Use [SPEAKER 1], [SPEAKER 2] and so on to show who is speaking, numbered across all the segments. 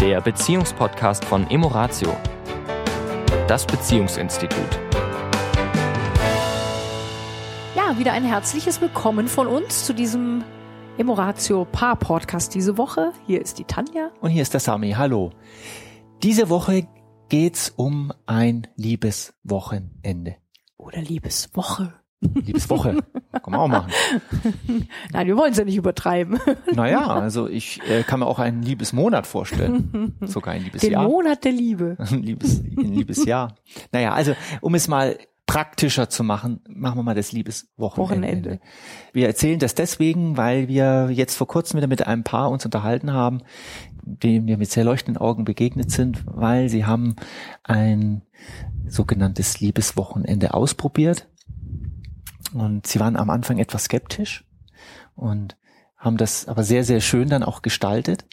[SPEAKER 1] der Beziehungspodcast von Emoratio, das Beziehungsinstitut.
[SPEAKER 2] Ja, wieder ein herzliches Willkommen von uns zu diesem Emoratio Paar Podcast diese Woche. Hier ist die Tanja.
[SPEAKER 3] Und hier ist der Sami. Hallo. Diese Woche geht's um ein Liebeswochenende.
[SPEAKER 2] Oder Liebeswoche.
[SPEAKER 3] Liebeswoche. Kann man auch machen.
[SPEAKER 2] Nein, wir wollen es ja nicht übertreiben.
[SPEAKER 3] Naja, also ich äh, kann mir auch einen Liebesmonat vorstellen. Sogar ein Liebesjahr.
[SPEAKER 2] Den Monat der Liebe.
[SPEAKER 3] Ein, Liebes, ein Liebesjahr. Naja, also um es mal praktischer zu machen, machen wir mal das Liebeswochenende.
[SPEAKER 2] Wochenende.
[SPEAKER 3] Wir erzählen das deswegen, weil wir jetzt vor kurzem wieder mit einem Paar uns unterhalten haben, dem wir mit sehr leuchtenden Augen begegnet sind, weil sie haben ein sogenanntes Liebeswochenende ausprobiert. Und sie waren am Anfang etwas skeptisch und haben das aber sehr, sehr schön dann auch gestaltet.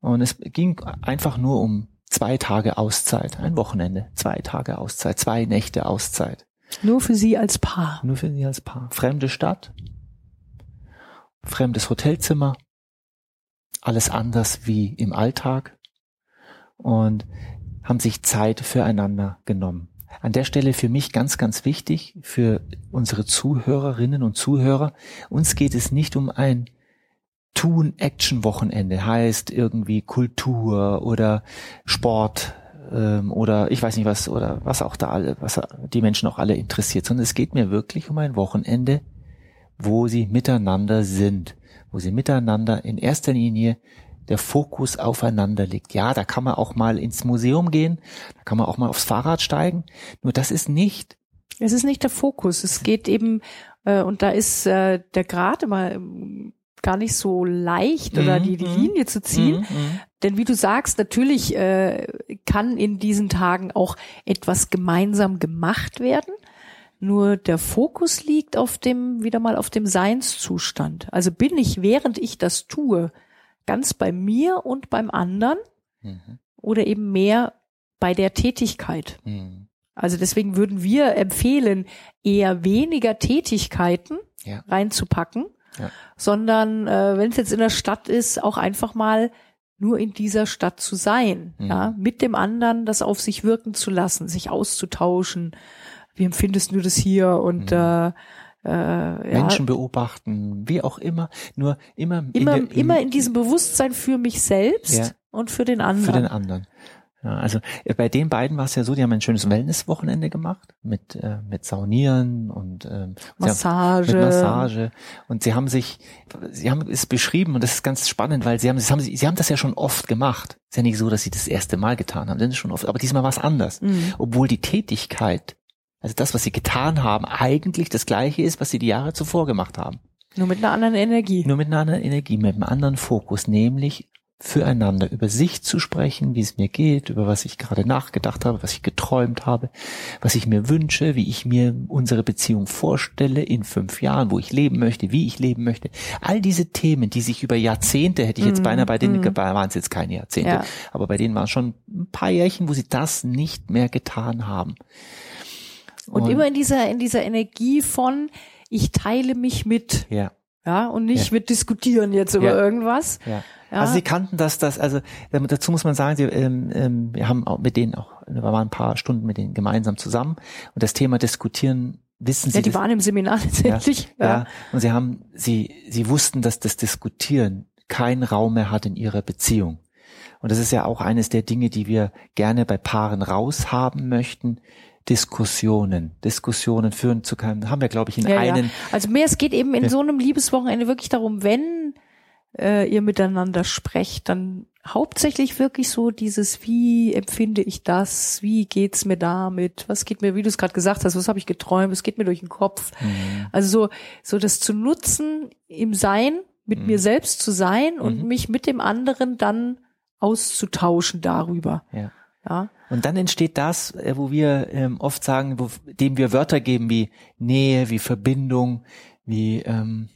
[SPEAKER 3] Und es ging einfach nur um zwei Tage Auszeit, ein Wochenende, zwei Tage Auszeit, zwei Nächte Auszeit.
[SPEAKER 2] Nur für Sie als Paar.
[SPEAKER 3] Nur für sie als Paar. Fremde Stadt, fremdes Hotelzimmer, alles anders wie im Alltag und haben sich Zeit füreinander genommen. An der Stelle für mich ganz, ganz wichtig, für unsere Zuhörerinnen und Zuhörer, uns geht es nicht um ein Tun-Action-Wochenende, heißt irgendwie Kultur oder Sport ähm, oder ich weiß nicht was oder was auch da alle, was die Menschen auch alle interessiert, sondern es geht mir wirklich um ein Wochenende, wo sie miteinander sind, wo sie miteinander in erster Linie der Fokus aufeinander liegt. Ja, da kann man auch mal ins Museum gehen, da kann man auch mal aufs Fahrrad steigen, nur das ist nicht
[SPEAKER 2] Es ist nicht der Fokus. Es geht eben, äh, und da ist äh, der Grad immer ähm, gar nicht so leicht oder
[SPEAKER 3] Mhm,
[SPEAKER 2] die, die
[SPEAKER 3] mhm.
[SPEAKER 2] Linie zu ziehen.
[SPEAKER 3] Mhm.
[SPEAKER 2] Denn wie du sagst, natürlich äh, kann in diesen Tagen auch etwas gemeinsam gemacht werden. Nur der Fokus liegt auf dem, wieder mal auf dem Seinszustand. Also bin ich, während ich das tue, ganz bei mir und beim anderen
[SPEAKER 3] Mhm.
[SPEAKER 2] oder eben mehr bei der Tätigkeit.
[SPEAKER 3] Mhm.
[SPEAKER 2] Also deswegen würden wir empfehlen, eher weniger Tätigkeiten
[SPEAKER 3] Ja.
[SPEAKER 2] reinzupacken,
[SPEAKER 3] Ja.
[SPEAKER 2] sondern äh, wenn es jetzt in der Stadt ist, auch einfach mal nur in dieser Stadt zu sein,
[SPEAKER 3] Mhm.
[SPEAKER 2] ja, mit dem anderen das auf sich wirken zu lassen, sich auszutauschen. Wie empfindest du das hier? Und
[SPEAKER 3] Mhm.
[SPEAKER 2] Äh, ja,
[SPEAKER 3] Menschen beobachten, wie auch immer, nur immer
[SPEAKER 2] immer,
[SPEAKER 3] in der,
[SPEAKER 2] immer in diesem Bewusstsein für mich selbst
[SPEAKER 3] Ja.
[SPEAKER 2] und für den anderen.
[SPEAKER 3] für den anderen. Ja, also äh, bei den beiden war es ja so, die haben ein schönes Wellness-Wochenende gemacht mit äh, mit Saunieren und ähm, sie haben-
[SPEAKER 2] Massage.
[SPEAKER 3] mit Massage und sie haben sich, sie haben es beschrieben und das ist ganz spannend, weil sie haben, das haben sie, sie haben das ja schon oft gemacht. Ist ja nicht so, dass sie das erste Mal getan haben, ist schon oft, aber diesmal war es anders,
[SPEAKER 2] Mhm.
[SPEAKER 3] obwohl die Tätigkeit, also das, was sie getan haben, eigentlich das Gleiche ist, was sie die Jahre zuvor gemacht haben.
[SPEAKER 2] Nur mit einer anderen Energie.
[SPEAKER 3] Nur mit einer anderen Energie, mit einem anderen Fokus, nämlich füreinander über sich zu sprechen, wie es mir geht, über was ich gerade nachgedacht habe, was ich geträumt habe, was ich mir wünsche, wie ich mir unsere Beziehung vorstelle in fünf Jahren, wo ich leben möchte, wie ich leben möchte. All diese Themen, die sich über Jahrzehnte, hätte ich jetzt
[SPEAKER 2] Mhm,
[SPEAKER 3] beinahe bei denen,
[SPEAKER 2] mhm.
[SPEAKER 3] waren es jetzt keine Jahrzehnte,
[SPEAKER 2] Ja.
[SPEAKER 3] aber bei denen waren schon ein paar Jährchen, wo sie das nicht mehr getan haben.
[SPEAKER 2] Und, immer in dieser, in dieser Energie von, ich teile mich mit,
[SPEAKER 3] ja.
[SPEAKER 2] ja, und nicht
[SPEAKER 3] Ja.
[SPEAKER 2] wir diskutieren jetzt über
[SPEAKER 3] Ja.
[SPEAKER 2] irgendwas.
[SPEAKER 3] Ja.
[SPEAKER 2] Ja.
[SPEAKER 3] Also sie kannten das, das, also dazu muss man sagen, sie, ähm, ähm, wir haben auch mit denen auch, wir waren ein paar Stunden mit denen gemeinsam zusammen und das Thema diskutieren wissen sie.
[SPEAKER 2] Ja, die
[SPEAKER 3] das,
[SPEAKER 2] waren im Seminar letztendlich.
[SPEAKER 3] ja, ja. Und sie haben, sie, sie wussten, dass das Diskutieren keinen Raum mehr hat in ihrer Beziehung. Und das ist ja auch eines der Dinge, die wir gerne bei Paaren raushaben möchten. Diskussionen, Diskussionen führen zu können, haben wir, glaube ich, in
[SPEAKER 2] Ja, ja.
[SPEAKER 3] einen,
[SPEAKER 2] Also mehr, es geht eben in
[SPEAKER 3] Ja.
[SPEAKER 2] so einem Liebeswochenende wirklich darum, wenn äh, ihr miteinander sprecht, dann hauptsächlich wirklich so dieses, wie empfinde ich das, wie geht's mir damit, was geht mir, wie du es gerade gesagt hast, was habe ich geträumt, was geht mir durch den Kopf.
[SPEAKER 3] Mhm.
[SPEAKER 2] Also so, so das zu nutzen im Sein, mit
[SPEAKER 3] Mhm.
[SPEAKER 2] mir selbst zu sein und
[SPEAKER 3] Mhm.
[SPEAKER 2] mich mit dem anderen dann auszutauschen darüber.
[SPEAKER 3] ja.
[SPEAKER 2] Ja.
[SPEAKER 3] Und dann entsteht das, äh, wo wir ähm, oft sagen, wo, dem wir Wörter geben wie Nähe, wie Verbindung, wie ähm,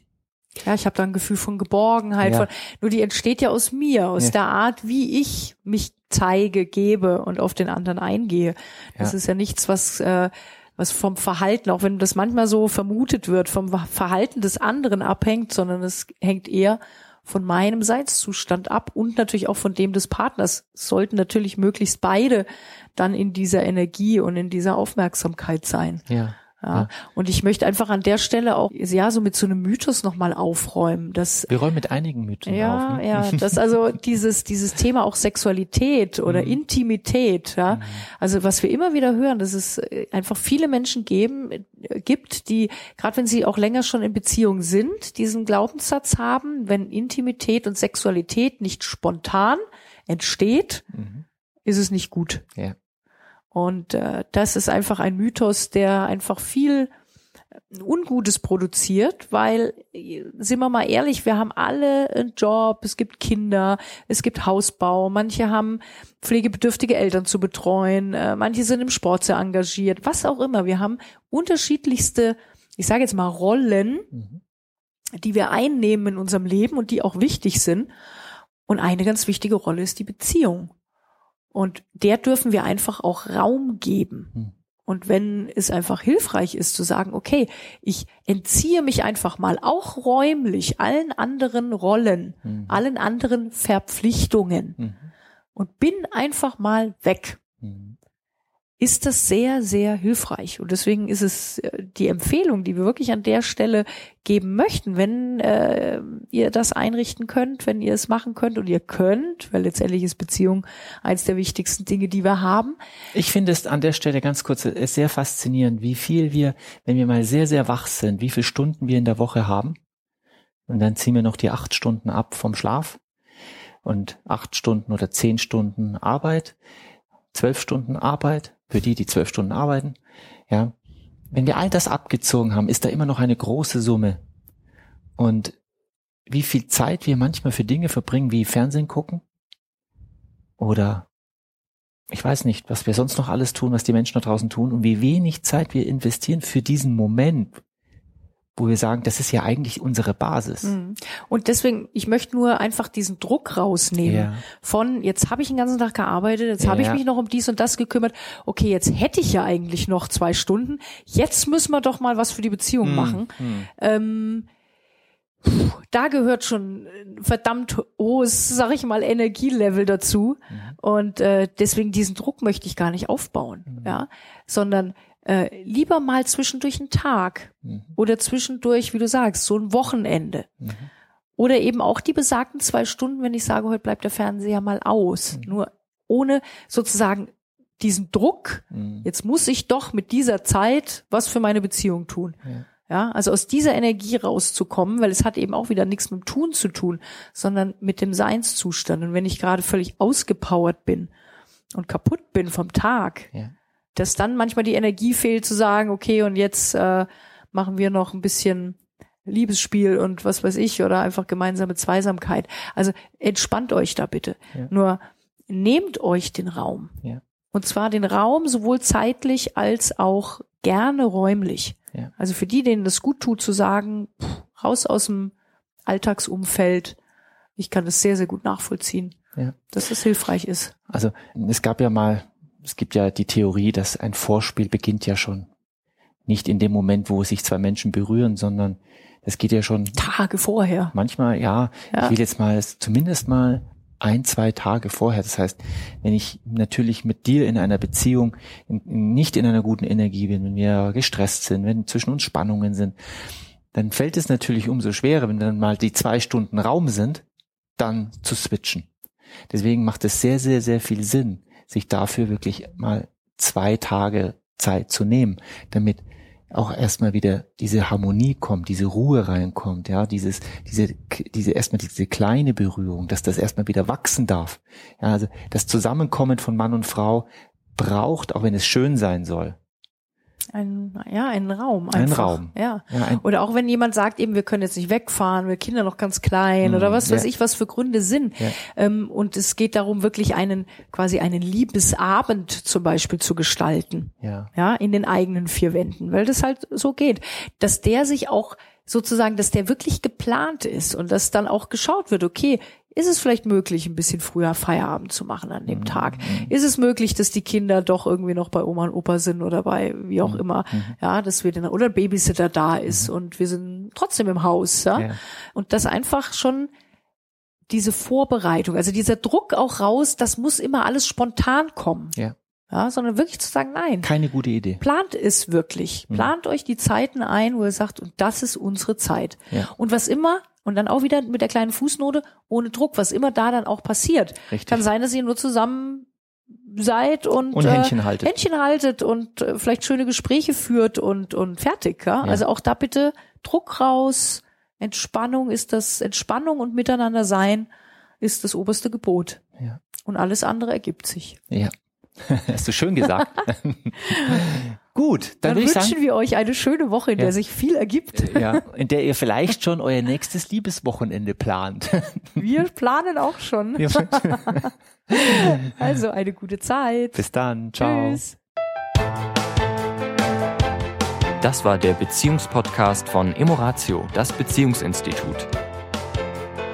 [SPEAKER 2] Ja, ich habe da ein Gefühl von Geborgenheit.
[SPEAKER 3] Ja.
[SPEAKER 2] Von, nur die entsteht ja aus mir, aus
[SPEAKER 3] Ja.
[SPEAKER 2] der Art, wie ich mich zeige, gebe und auf den anderen eingehe. Das
[SPEAKER 3] Ja.
[SPEAKER 2] ist ja nichts, was äh, was vom Verhalten, auch wenn das manchmal so vermutet wird, vom Verhalten des anderen abhängt, sondern es hängt eher von meinem Seinszustand ab und natürlich auch von dem des Partners. Sollten natürlich möglichst beide dann in dieser Energie und in dieser Aufmerksamkeit sein.
[SPEAKER 3] Ja.
[SPEAKER 2] Ja. Und ich möchte einfach an der Stelle auch, ja, so mit so einem Mythos nochmal aufräumen, dass
[SPEAKER 3] Wir räumen mit einigen Mythen
[SPEAKER 2] ja,
[SPEAKER 3] auf. Ne?
[SPEAKER 2] ja, dass also dieses, dieses Thema auch Sexualität oder
[SPEAKER 3] Mhm.
[SPEAKER 2] Intimität, ja, also was wir immer wieder hören, dass es äh, einfach viele Menschen geben, äh, gibt, die, gerade wenn sie auch länger schon in Beziehung sind, diesen Glaubenssatz haben, wenn Intimität und Sexualität nicht spontan entsteht,
[SPEAKER 3] Mhm.
[SPEAKER 2] ist es nicht gut.
[SPEAKER 3] Ja.
[SPEAKER 2] Und äh, das ist einfach ein Mythos, der einfach viel äh, Ungutes produziert, weil, äh, sind wir mal ehrlich, wir haben alle einen Job, es gibt Kinder, es gibt Hausbau, manche haben pflegebedürftige Eltern zu betreuen, äh, manche sind im Sport sehr engagiert, was auch immer. Wir haben unterschiedlichste, ich sage jetzt mal Rollen,
[SPEAKER 3] Mhm.
[SPEAKER 2] die wir einnehmen in unserem Leben und die auch wichtig sind. Und eine ganz wichtige Rolle ist die Beziehung. Und der dürfen wir einfach auch Raum geben.
[SPEAKER 3] Hm.
[SPEAKER 2] Und wenn es einfach hilfreich ist zu sagen, okay, ich entziehe mich einfach mal auch räumlich allen anderen Rollen,
[SPEAKER 3] Mhm.
[SPEAKER 2] allen anderen Verpflichtungen
[SPEAKER 3] Mhm.
[SPEAKER 2] und bin einfach mal weg,
[SPEAKER 3] Mhm.
[SPEAKER 2] Ist das sehr, sehr hilfreich. Und deswegen ist es äh, die Empfehlung, die wir wirklich an der Stelle geben möchten, wenn äh, ihr das einrichten könnt, wenn ihr es machen könnt und ihr könnt, weil letztendlich ist Beziehung eins der wichtigsten Dinge, die wir haben.
[SPEAKER 3] Ich finde es an der Stelle ganz kurz äh, sehr faszinierend, wie viel wir, wenn wir mal sehr, sehr wach sind, wie viele Stunden wir in der Woche haben. Und dann ziehen wir noch die acht Stunden ab vom Schlaf und acht Stunden oder zehn Stunden Arbeit, zwölf Stunden Arbeit für die, die zwölf Stunden arbeiten. Ja, wenn wir all das abgezogen haben, ist da immer noch eine große Summe. Und wie viel Zeit wir manchmal für Dinge verbringen, wie Fernsehen gucken oder ich weiß nicht, was wir sonst noch alles tun, was die Menschen da draußen tun und wie wenig Zeit wir investieren für diesen Moment, wo wir sagen, das ist ja eigentlich unsere Basis.
[SPEAKER 2] Mhm. Und deswegen, ich möchte nur einfach diesen Druck rausnehmen
[SPEAKER 3] Ja.
[SPEAKER 2] von, jetzt habe ich den ganzen Tag gearbeitet, jetzt habe ich
[SPEAKER 3] Ja.
[SPEAKER 2] mich noch um dies und das gekümmert. Okay, jetzt hätte ich ja eigentlich noch zwei Stunden. Jetzt müssen wir doch mal was für die Beziehung
[SPEAKER 3] Hm,
[SPEAKER 2] machen.
[SPEAKER 3] hm.
[SPEAKER 2] Ähm, da gehört schon verdammt hohes, sag ich mal, Energielevel dazu.
[SPEAKER 3] Mhm.
[SPEAKER 2] Und äh, deswegen diesen Druck möchte ich gar nicht aufbauen,
[SPEAKER 3] Mhm.
[SPEAKER 2] ja, sondern äh, lieber mal zwischendurch einen Tag
[SPEAKER 3] Mhm.
[SPEAKER 2] oder zwischendurch, wie du sagst, so ein Wochenende.
[SPEAKER 3] Mhm.
[SPEAKER 2] Oder eben auch die besagten zwei Stunden, wenn ich sage, heute bleibt der Fernseher mal aus.
[SPEAKER 3] Mhm.
[SPEAKER 2] Nur ohne sozusagen diesen Druck,
[SPEAKER 3] Mhm.
[SPEAKER 2] jetzt muss ich doch mit dieser Zeit was für meine Beziehung tun.
[SPEAKER 3] Ja.
[SPEAKER 2] Ja, also aus dieser Energie rauszukommen, weil es hat eben auch wieder nichts mit dem Tun zu tun, sondern mit dem Seinszustand. Und wenn ich gerade völlig ausgepowert bin und kaputt bin vom Tag,
[SPEAKER 3] Ja.
[SPEAKER 2] Dass dann manchmal die Energie fehlt zu sagen, okay, und jetzt äh, machen wir noch ein bisschen Liebesspiel und was weiß ich oder einfach gemeinsame Zweisamkeit. Also entspannt euch da bitte.
[SPEAKER 3] Ja.
[SPEAKER 2] Nur nehmt euch den Raum.
[SPEAKER 3] Ja.
[SPEAKER 2] Und zwar den Raum sowohl zeitlich als auch gerne räumlich.
[SPEAKER 3] Ja.
[SPEAKER 2] Also für die, denen das gut tut, zu sagen, pff, raus aus dem Alltagsumfeld. Ich kann das sehr, sehr gut nachvollziehen,
[SPEAKER 3] Ja.
[SPEAKER 2] dass es hilfreich ist.
[SPEAKER 3] Also es gab ja mal, es gibt ja die Theorie, dass ein Vorspiel beginnt ja schon nicht in dem Moment, wo sich zwei Menschen berühren, sondern das geht ja schon
[SPEAKER 2] Tage vorher.
[SPEAKER 3] manchmal, ja,
[SPEAKER 2] Ja.
[SPEAKER 3] ich will jetzt mal zumindest mal ein, zwei Tage vorher. Das heißt, wenn ich natürlich mit dir in einer Beziehung nicht in einer guten Energie bin, wenn wir gestresst sind, wenn zwischen uns Spannungen sind, dann fällt es natürlich umso schwerer, wenn dann mal die zwei Stunden Raum sind, dann zu switchen. Deswegen macht es sehr, sehr, sehr viel Sinn, sich dafür wirklich mal zwei Tage Zeit zu nehmen, damit auch erstmal wieder diese Harmonie kommt, diese Ruhe reinkommt, ja, dieses, diese, diese erstmal diese kleine Berührung, dass das erstmal wieder wachsen darf. Ja, also das Zusammenkommen von Mann und Frau braucht, auch wenn es schön sein soll,
[SPEAKER 2] Ein, ja, einen Raum. Einfach.
[SPEAKER 3] Raum.
[SPEAKER 2] Ja.
[SPEAKER 3] ja, ein,
[SPEAKER 2] Oder auch wenn jemand sagt, eben, wir können jetzt nicht wegfahren, wir Kinder noch ganz klein
[SPEAKER 3] Mm,
[SPEAKER 2] oder was weiß
[SPEAKER 3] ja.
[SPEAKER 2] ich, was für Gründe sind.
[SPEAKER 3] Ja.
[SPEAKER 2] Ähm, und es geht darum, wirklich einen, quasi einen Liebesabend zum Beispiel zu gestalten.
[SPEAKER 3] ja,
[SPEAKER 2] Ja, in den eigenen vier Wänden, weil das halt so geht. Dass der sich auch sozusagen, dass der wirklich geplant ist und dass dann auch geschaut wird, okay, ist es vielleicht möglich, ein bisschen früher Feierabend zu machen an dem Tag? Ist es möglich, dass die Kinder doch irgendwie noch bei Oma und Opa sind oder bei wie auch immer, ja, dass wir den, oder ein Babysitter da ist und wir sind trotzdem im Haus, ja?
[SPEAKER 3] ja.
[SPEAKER 2] Und das einfach schon diese Vorbereitung, also dieser Druck auch raus, das muss immer alles spontan kommen.
[SPEAKER 3] Ja.
[SPEAKER 2] Ja, sondern wirklich zu sagen, nein.
[SPEAKER 3] Keine gute Idee.
[SPEAKER 2] Plant es wirklich.
[SPEAKER 3] Mhm.
[SPEAKER 2] Plant euch die Zeiten ein, wo ihr sagt, und das ist unsere Zeit.
[SPEAKER 3] Ja.
[SPEAKER 2] Und was immer, und dann auch wieder mit der kleinen Fußnote, ohne Druck, was immer da dann auch passiert.
[SPEAKER 3] Richtig.
[SPEAKER 2] Kann sein, dass ihr nur zusammen seid und,
[SPEAKER 3] Und Händchen haltet.
[SPEAKER 2] Äh, Händchen haltet und äh, vielleicht schöne Gespräche führt und, und fertig. Ja?
[SPEAKER 3] Ja.
[SPEAKER 2] Also auch da bitte Druck raus, Entspannung ist das, Entspannung und Miteinander sein ist das oberste Gebot.
[SPEAKER 3] Ja.
[SPEAKER 2] Und alles andere ergibt sich.
[SPEAKER 3] Ja. Hast du schön gesagt. Gut, dann,
[SPEAKER 2] Dann,
[SPEAKER 3] würde ich
[SPEAKER 2] wünschen
[SPEAKER 3] sagen,
[SPEAKER 2] wir euch eine schöne Woche, in
[SPEAKER 3] Ja.
[SPEAKER 2] der sich viel ergibt.
[SPEAKER 3] ja, in der ihr vielleicht schon euer nächstes Liebeswochenende plant.
[SPEAKER 2] Wir planen auch schon.
[SPEAKER 3] Ja.
[SPEAKER 2] Also eine gute Zeit.
[SPEAKER 3] Bis dann. Ciao.
[SPEAKER 2] Tschüss.
[SPEAKER 1] Das war der Beziehungspodcast von Emoratio, das Beziehungsinstitut.